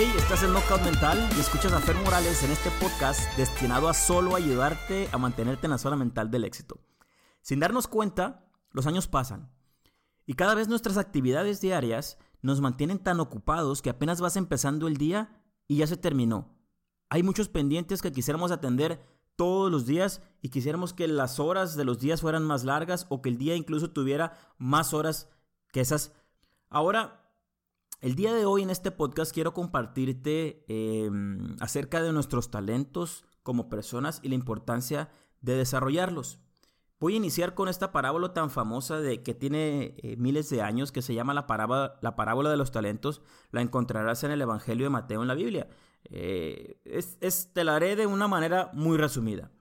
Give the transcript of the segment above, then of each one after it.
hey, estás en Knockout Mental y escuchas a Fer Morales en este podcast destinado a solo ayudarte a mantenerte en la zona mental del éxito. Sin darnos cuenta, los años pasan y cada vez nuestras actividades diarias nos mantienen tan ocupados que apenas vas empezando el día y ya se terminó. Hay muchos pendientes que quisiéramos atender todos los días y quisiéramos que las horas de los días fueran más largas o que el día incluso tuviera más horas que esas. Ahora, el día de hoy en este podcast quiero compartirte em, acerca de nuestros talentos como personas y la importancia de desarrollarlos. Voy a iniciar con esta parábola tan famosa de que tiene eh, miles de años que se llama la parábola, la parábola de los talentos. La encontrarás en el Evangelio de Mateo en la Biblia. Eh, te la haré de una manera muy resumida.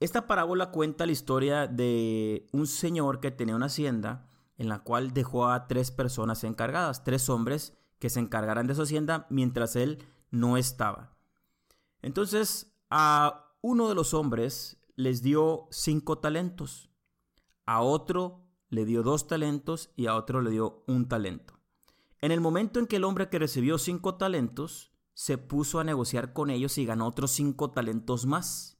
Esta parábola cuenta la historia de un señor que tenía una hacienda en la cual dejó a tres personas encargadas, tres hombres que se encargaran de su hacienda mientras él no estaba. Entonces a uno de los hombres les dio cinco talentos, a otro le dio dos talentos y a otro le dio un talento. En el momento en que el hombre que recibió cinco talentos se puso a negociar con ellos y ganó otros cinco talentos más.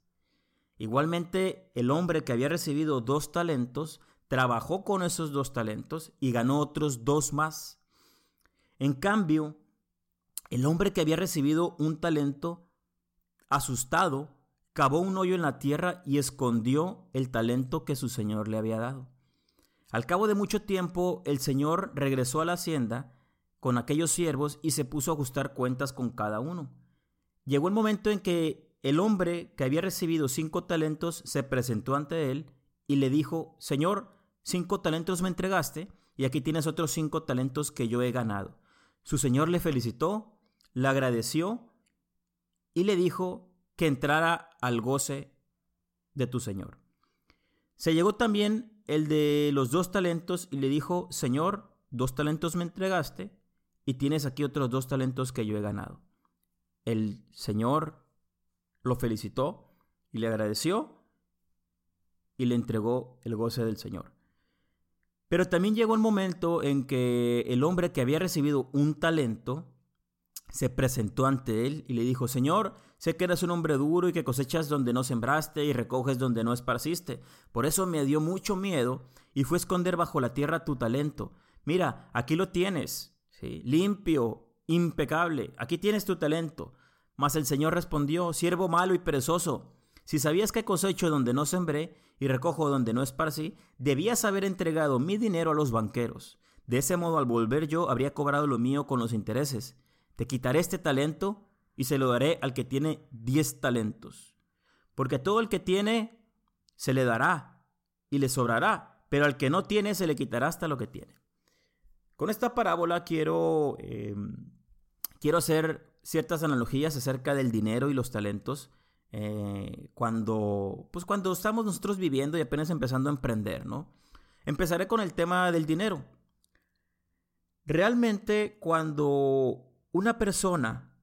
Igualmente, el hombre que había recibido dos talentos trabajó con esos dos talentos y ganó otros dos más. En cambio, el hombre que había recibido un talento, asustado, cavó un hoyo en la tierra y escondió el talento que su señor le había dado. Al cabo de mucho tiempo, el señor regresó a la hacienda con aquellos siervos y se puso a ajustar cuentas con cada uno. Llegó el momento en que el hombre que había recibido cinco talentos se presentó ante él y le dijo, Señor, Cinco talentos me entregaste y aquí tienes otros cinco talentos que yo he ganado. Su señor le felicitó, le agradeció y le dijo que entrara al goce de tu señor. Se llegó también el de los dos talentos y le dijo, Señor, dos talentos me entregaste y tienes aquí otros dos talentos que yo he ganado. El señor lo felicitó y le agradeció y le entregó el goce del Señor. Pero también llegó el momento en que el hombre que había recibido un talento se presentó ante él y le dijo, Señor, sé que eres un hombre duro y que cosechas donde no sembraste y recoges donde no esparciste. Por eso me dio mucho miedo y fue a esconder bajo la tierra tu talento. Mira, aquí lo tienes, limpio, impecable, aquí tienes tu talento. Mas el Señor respondió, siervo malo y perezoso, si sabías que cosecho donde no sembré y recojo donde no esparcí, debías haber entregado mi dinero a los banqueros. De ese modo, al volver yo, habría cobrado lo mío con los intereses. Te quitaré este talento y se lo daré al que tiene diez talentos. Porque todo el que tiene, se le dará y le sobrará, pero al que no tiene, se le quitará hasta lo que tiene. Con esta parábola quiero, eh, quiero hacer ciertas analogías acerca del dinero y los talentos eh, cuando, pues cuando estamos nosotros viviendo y apenas empezando a emprender, ¿no? Empezaré con el tema del dinero. Realmente cuando una persona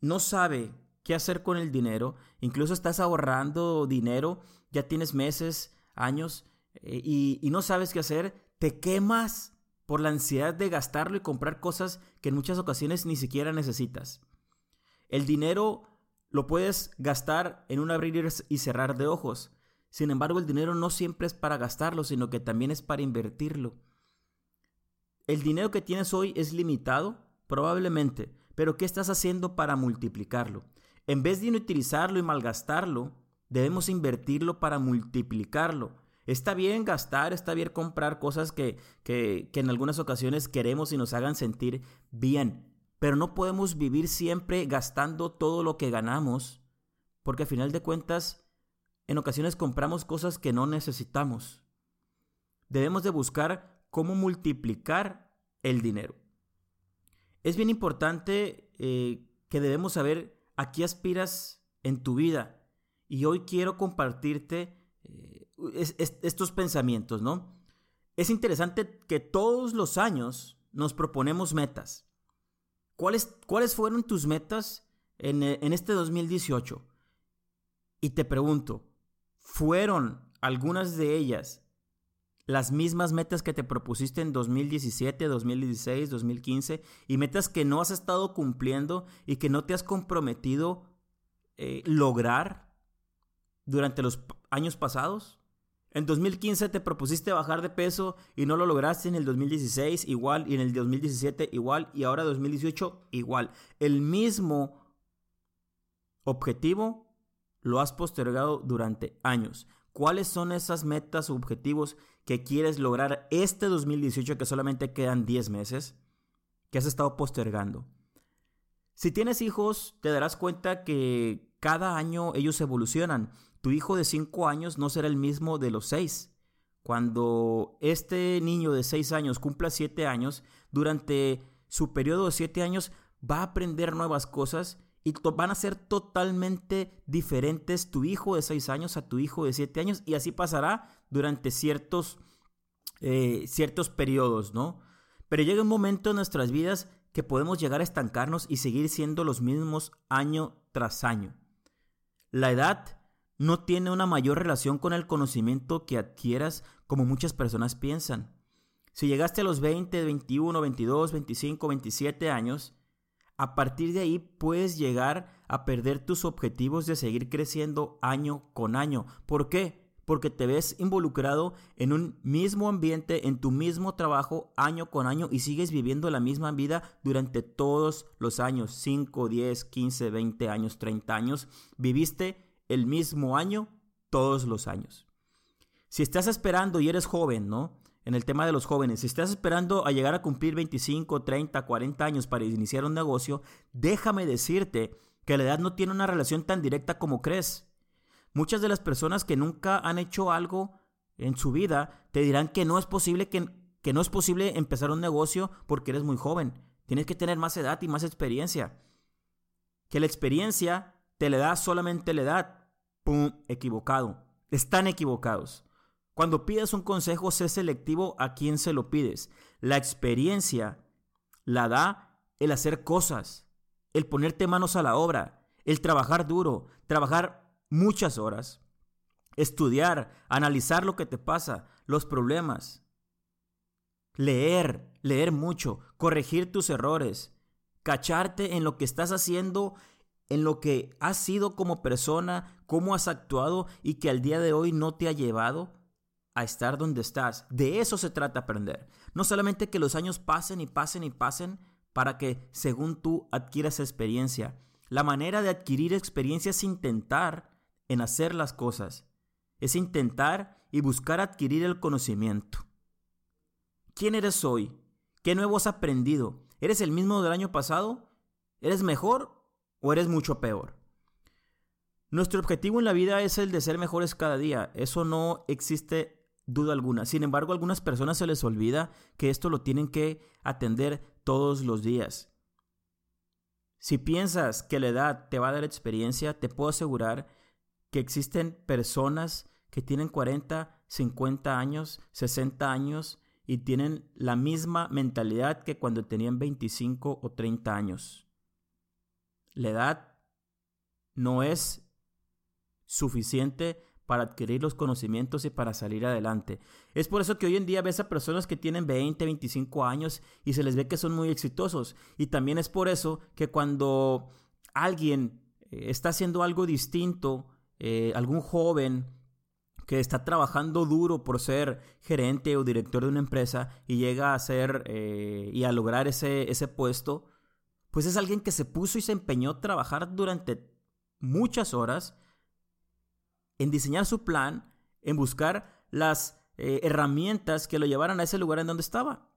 no sabe qué hacer con el dinero, incluso estás ahorrando dinero, ya tienes meses, años, eh, y, y no sabes qué hacer, te quemas por la ansiedad de gastarlo y comprar cosas que en muchas ocasiones ni siquiera necesitas. El dinero lo puedes gastar en un abrir y cerrar de ojos. Sin embargo, el dinero no siempre es para gastarlo, sino que también es para invertirlo. El dinero que tienes hoy es limitado, probablemente, pero ¿qué estás haciendo para multiplicarlo? En vez de inutilizarlo y malgastarlo, debemos invertirlo para multiplicarlo. Está bien gastar, está bien comprar cosas que, que, que en algunas ocasiones queremos y nos hagan sentir bien, pero no podemos vivir siempre gastando todo lo que ganamos, porque a final de cuentas, en ocasiones compramos cosas que no necesitamos. Debemos de buscar cómo multiplicar el dinero. Es bien importante eh, que debemos saber a qué aspiras en tu vida. Y hoy quiero compartirte eh, estos pensamientos, ¿no? Es interesante que todos los años nos proponemos metas. ¿Cuáles, ¿Cuáles fueron tus metas en, eh, en este 2018? Y te pregunto, ¿fueron algunas de ellas las mismas metas que te propusiste en 2017, 2016, 2015 y metas que no has estado cumpliendo y que no te has comprometido eh, lograr durante los años pasados? En 2015 te propusiste bajar de peso y no lo lograste, en el 2016 igual y en el 2017 igual y ahora 2018 igual. El mismo objetivo lo has postergado durante años. ¿Cuáles son esas metas o objetivos que quieres lograr este 2018 que solamente quedan 10 meses? Que has estado postergando. Si tienes hijos, te darás cuenta que cada año ellos evolucionan. Tu hijo de 5 años no será el mismo de los 6. Cuando este niño de 6 años cumpla 7 años, durante su periodo de 7 años va a aprender nuevas cosas y van a ser totalmente diferentes tu hijo de 6 años a tu hijo de 7 años y así pasará durante ciertos, eh, ciertos periodos, ¿no? Pero llega un momento en nuestras vidas que podemos llegar a estancarnos y seguir siendo los mismos año tras año. La edad no tiene una mayor relación con el conocimiento que adquieras como muchas personas piensan. Si llegaste a los 20, 21, 22, 25, 27 años, a partir de ahí puedes llegar a perder tus objetivos de seguir creciendo año con año. ¿Por qué? porque te ves involucrado en un mismo ambiente, en tu mismo trabajo año con año y sigues viviendo la misma vida durante todos los años, 5, 10, 15, 20 años, 30 años. Viviste el mismo año todos los años. Si estás esperando y eres joven, ¿no? En el tema de los jóvenes, si estás esperando a llegar a cumplir 25, 30, 40 años para iniciar un negocio, déjame decirte que la edad no tiene una relación tan directa como crees. Muchas de las personas que nunca han hecho algo en su vida te dirán que no es posible que, que no es posible empezar un negocio porque eres muy joven. Tienes que tener más edad y más experiencia. Que la experiencia te le da solamente la edad. ¡Pum! Equivocado. Están equivocados. Cuando pides un consejo, sé selectivo a quién se lo pides. La experiencia la da el hacer cosas, el ponerte manos a la obra, el trabajar duro, trabajar muchas horas, estudiar, analizar lo que te pasa, los problemas, leer, leer mucho, corregir tus errores, cacharte en lo que estás haciendo, en lo que has sido como persona, cómo has actuado y que al día de hoy no te ha llevado a estar donde estás. De eso se trata aprender. No solamente que los años pasen y pasen y pasen para que, según tú, adquieras experiencia. La manera de adquirir experiencia es intentar en hacer las cosas, es intentar y buscar adquirir el conocimiento. ¿Quién eres hoy? ¿Qué nuevo has aprendido? ¿Eres el mismo del año pasado? ¿Eres mejor o eres mucho peor? Nuestro objetivo en la vida es el de ser mejores cada día. Eso no existe duda alguna. Sin embargo, a algunas personas se les olvida que esto lo tienen que atender todos los días. Si piensas que la edad te va a dar experiencia, te puedo asegurar que existen personas que tienen 40, 50 años, 60 años y tienen la misma mentalidad que cuando tenían 25 o 30 años. La edad no es suficiente para adquirir los conocimientos y para salir adelante. Es por eso que hoy en día ves a personas que tienen 20, 25 años y se les ve que son muy exitosos. Y también es por eso que cuando alguien eh, está haciendo algo distinto eh, algún joven que está trabajando duro por ser gerente o director de una empresa y llega a ser eh, y a lograr ese, ese puesto, pues es alguien que se puso y se empeñó a trabajar durante muchas horas en diseñar su plan, en buscar las eh, herramientas que lo llevaran a ese lugar en donde estaba.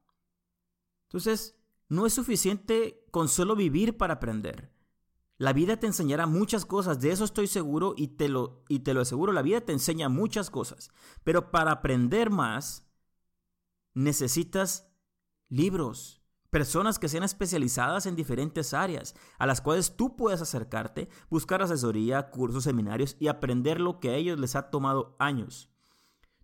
Entonces, no es suficiente con solo vivir para aprender. La vida te enseñará muchas cosas, de eso estoy seguro y te lo, y te lo aseguro, la vida te enseña muchas cosas. Pero para aprender más, necesitas libros, personas que sean especializadas en diferentes áreas, a las cuales tú puedes acercarte, buscar asesoría, cursos, seminarios y aprender lo que a ellos les ha tomado años.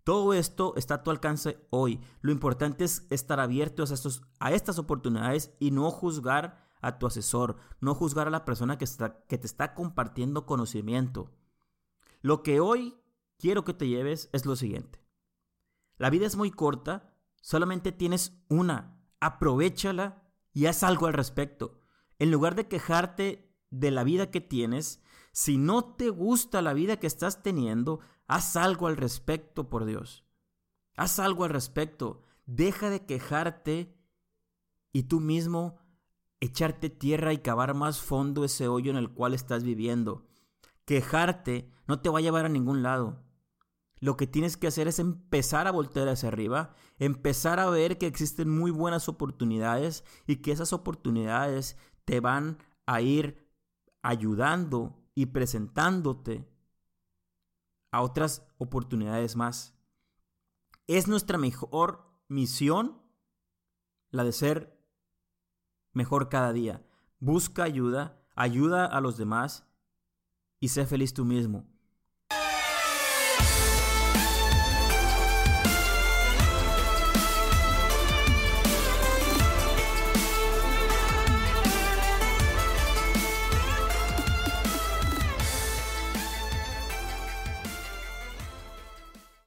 Todo esto está a tu alcance hoy. Lo importante es estar abiertos a, estos, a estas oportunidades y no juzgar a tu asesor, no juzgar a la persona que, está, que te está compartiendo conocimiento. Lo que hoy quiero que te lleves es lo siguiente. La vida es muy corta, solamente tienes una. Aprovechala y haz algo al respecto. En lugar de quejarte de la vida que tienes, si no te gusta la vida que estás teniendo, haz algo al respecto, por Dios. Haz algo al respecto. Deja de quejarte y tú mismo echarte tierra y cavar más fondo ese hoyo en el cual estás viviendo. Quejarte no te va a llevar a ningún lado. Lo que tienes que hacer es empezar a voltear hacia arriba, empezar a ver que existen muy buenas oportunidades y que esas oportunidades te van a ir ayudando y presentándote a otras oportunidades más. Es nuestra mejor misión la de ser mejor cada día. Busca ayuda, ayuda a los demás y sé feliz tú mismo.